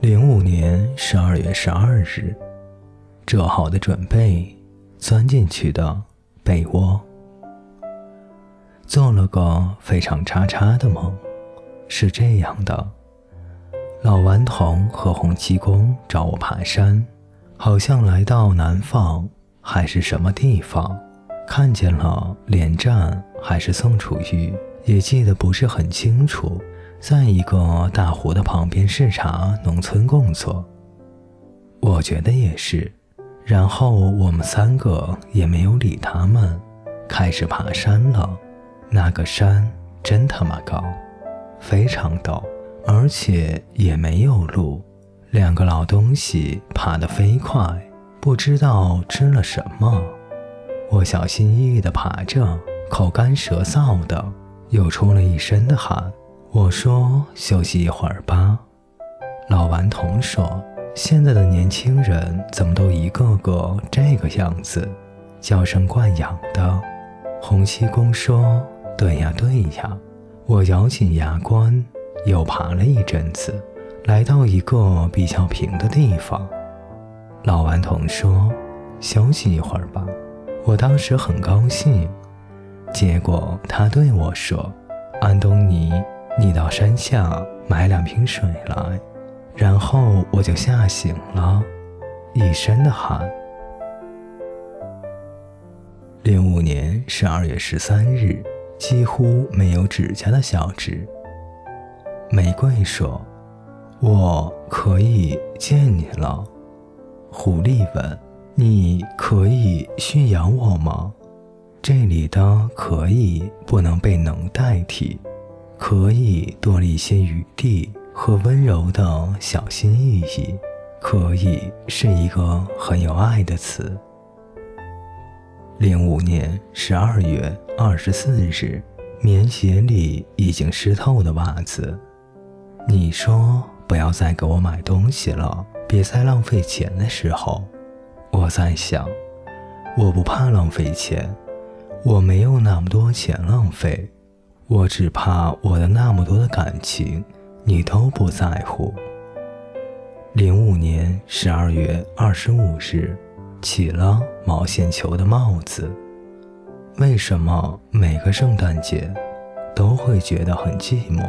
零五年十二月十二日，做好的准备，钻进去的被窝，做了个非常叉叉的梦，是这样的：老顽童和洪七公找我爬山，好像来到南方还是什么地方，看见了连战还是宋楚瑜，也记得不是很清楚。在一个大湖的旁边视察农村工作，我觉得也是。然后我们三个也没有理他们，开始爬山了。那个山真他妈高，非常陡，而且也没有路。两个老东西爬得飞快，不知道吃了什么。我小心翼翼地爬着，口干舌燥的，又出了一身的汗。我说休息一会儿吧。老顽童说：“现在的年轻人怎么都一个个这个样子，娇生惯养的。”洪七公说：“对呀，对呀。”我咬紧牙关，又爬了一阵子，来到一个比较平的地方。老顽童说：“休息一会儿吧。”我当时很高兴，结果他对我说：“安东尼。”你到山下买两瓶水来，然后我就吓醒了，一身的汗。零五年十二月十三日，几乎没有指甲的小指。玫瑰说：“我可以见你了。”狐狸问：“你可以驯养我吗？”这里的“可以”不能被“能”代替。可以多了一些余地和温柔的小心翼翼。可以是一个很有爱的词。零五年十二月二十四日，棉鞋里已经湿透的袜子。你说不要再给我买东西了，别再浪费钱的时候，我在想，我不怕浪费钱，我没有那么多钱浪费。我只怕我的那么多的感情，你都不在乎。零五年十二月二十五日，起了毛线球的帽子。为什么每个圣诞节都会觉得很寂寞？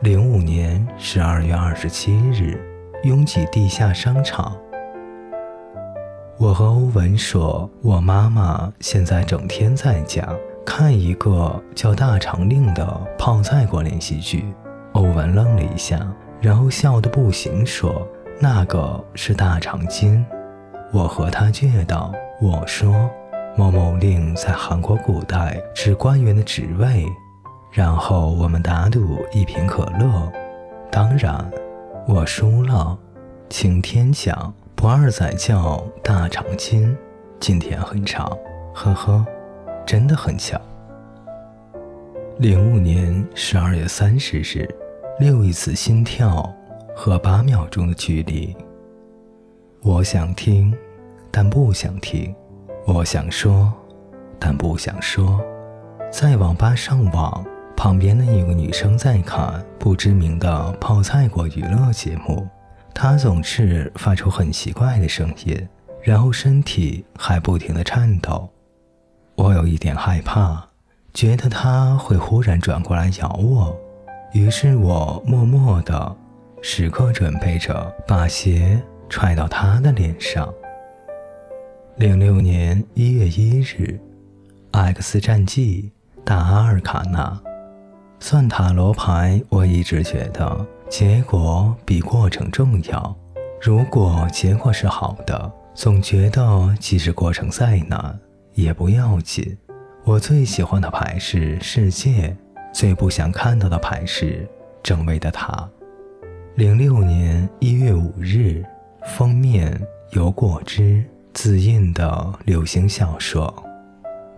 零五年十二月二十七日，拥挤地下商场。我和欧文说，我妈妈现在整天在家。看一个叫《大长令》的泡菜国连续剧，欧文愣了一下，然后笑得不行，说：“那个是大长今。”我和他借道：“我说，某某令在韩国古代是官员的职位。”然后我们打赌一瓶可乐，当然我输了。请天讲，不二仔叫大长今，今天很长，呵呵。真的很巧。零五年十二月三十日，六亿次心跳和八秒钟的距离。我想听，但不想听；我想说，但不想说。在网吧上网，旁边的一个女生在看不知名的泡菜国娱乐节目，她总是发出很奇怪的声音，然后身体还不停地颤抖。我有一点害怕，觉得他会忽然转过来咬我，于是我默默的，时刻准备着把鞋踹到他的脸上。零六年一月一日，《X 战记》大阿尔卡纳，算塔罗牌，我一直觉得结果比过程重要。如果结果是好的，总觉得即使过程再难。也不要紧，我最喜欢的牌是世界，最不想看到的牌是正位的塔。零六年一月五日，封面有果汁自印的流行小说。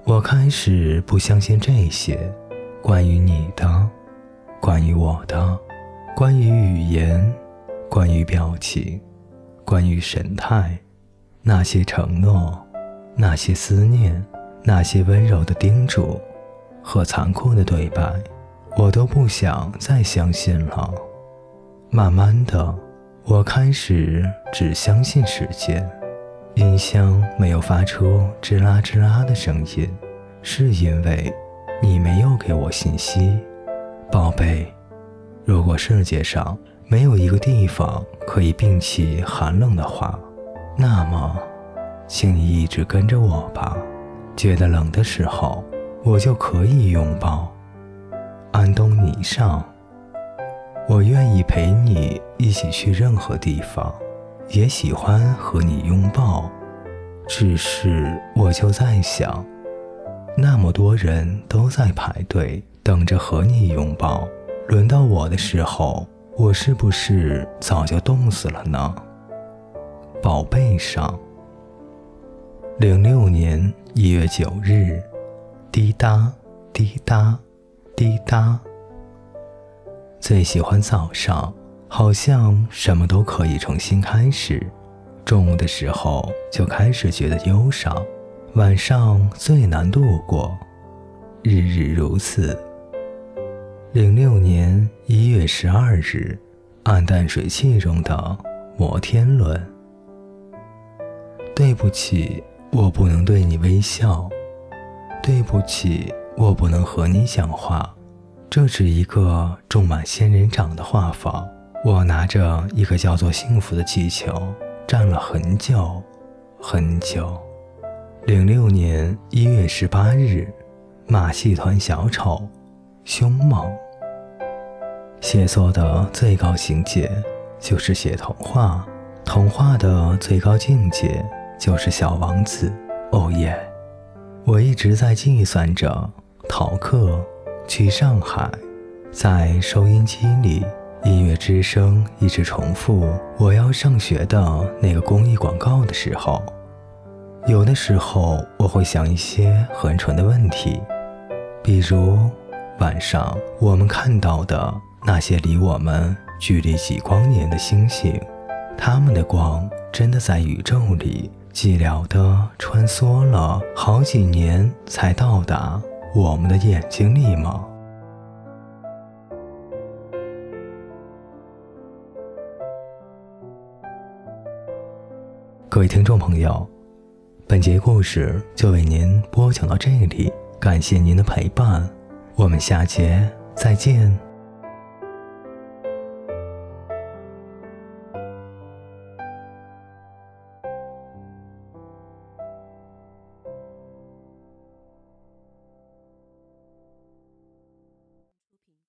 我开始不相信这些，关于你的，关于我的，关于语言，关于表情，关于神态，那些承诺。那些思念，那些温柔的叮嘱和残酷的对白，我都不想再相信了。慢慢的，我开始只相信时间。音箱没有发出吱啦吱啦的声音，是因为你没有给我信息，宝贝。如果世界上没有一个地方可以摒弃寒冷的话，那么，请你一直跟着我吧。觉得冷的时候，我就可以拥抱。安东尼上，我愿意陪你一起去任何地方，也喜欢和你拥抱。只是我就在想，那么多人都在排队等着和你拥抱，轮到我的时候，我是不是早就冻死了呢？宝贝上，零六年一月九日，滴答滴答。滴答。最喜欢早上，好像什么都可以重新开始。中午的时候就开始觉得忧伤，晚上最难度过。日日如此。零六年一月十二日，暗淡水汽中的摩天轮。对不起，我不能对你微笑。对不起。我不能和你讲话，这是一个种满仙人掌的画舫。我拿着一个叫做幸福的气球，站了很久，很久。零六年一月十八日，马戏团小丑，凶猛。写作的最高境界就是写童话，童话的最高境界就是小王子。哦耶！我一直在计算着。逃课去上海，在收音机里，音乐之声一直重复我要上学的那个公益广告的时候，有的时候我会想一些很蠢的问题，比如晚上我们看到的那些离我们距离几光年的星星，它们的光真的在宇宙里寂寥的穿梭了好几年才到达。我们的眼睛里吗？各位听众朋友，本节故事就为您播讲到这里，感谢您的陪伴，我们下节再见。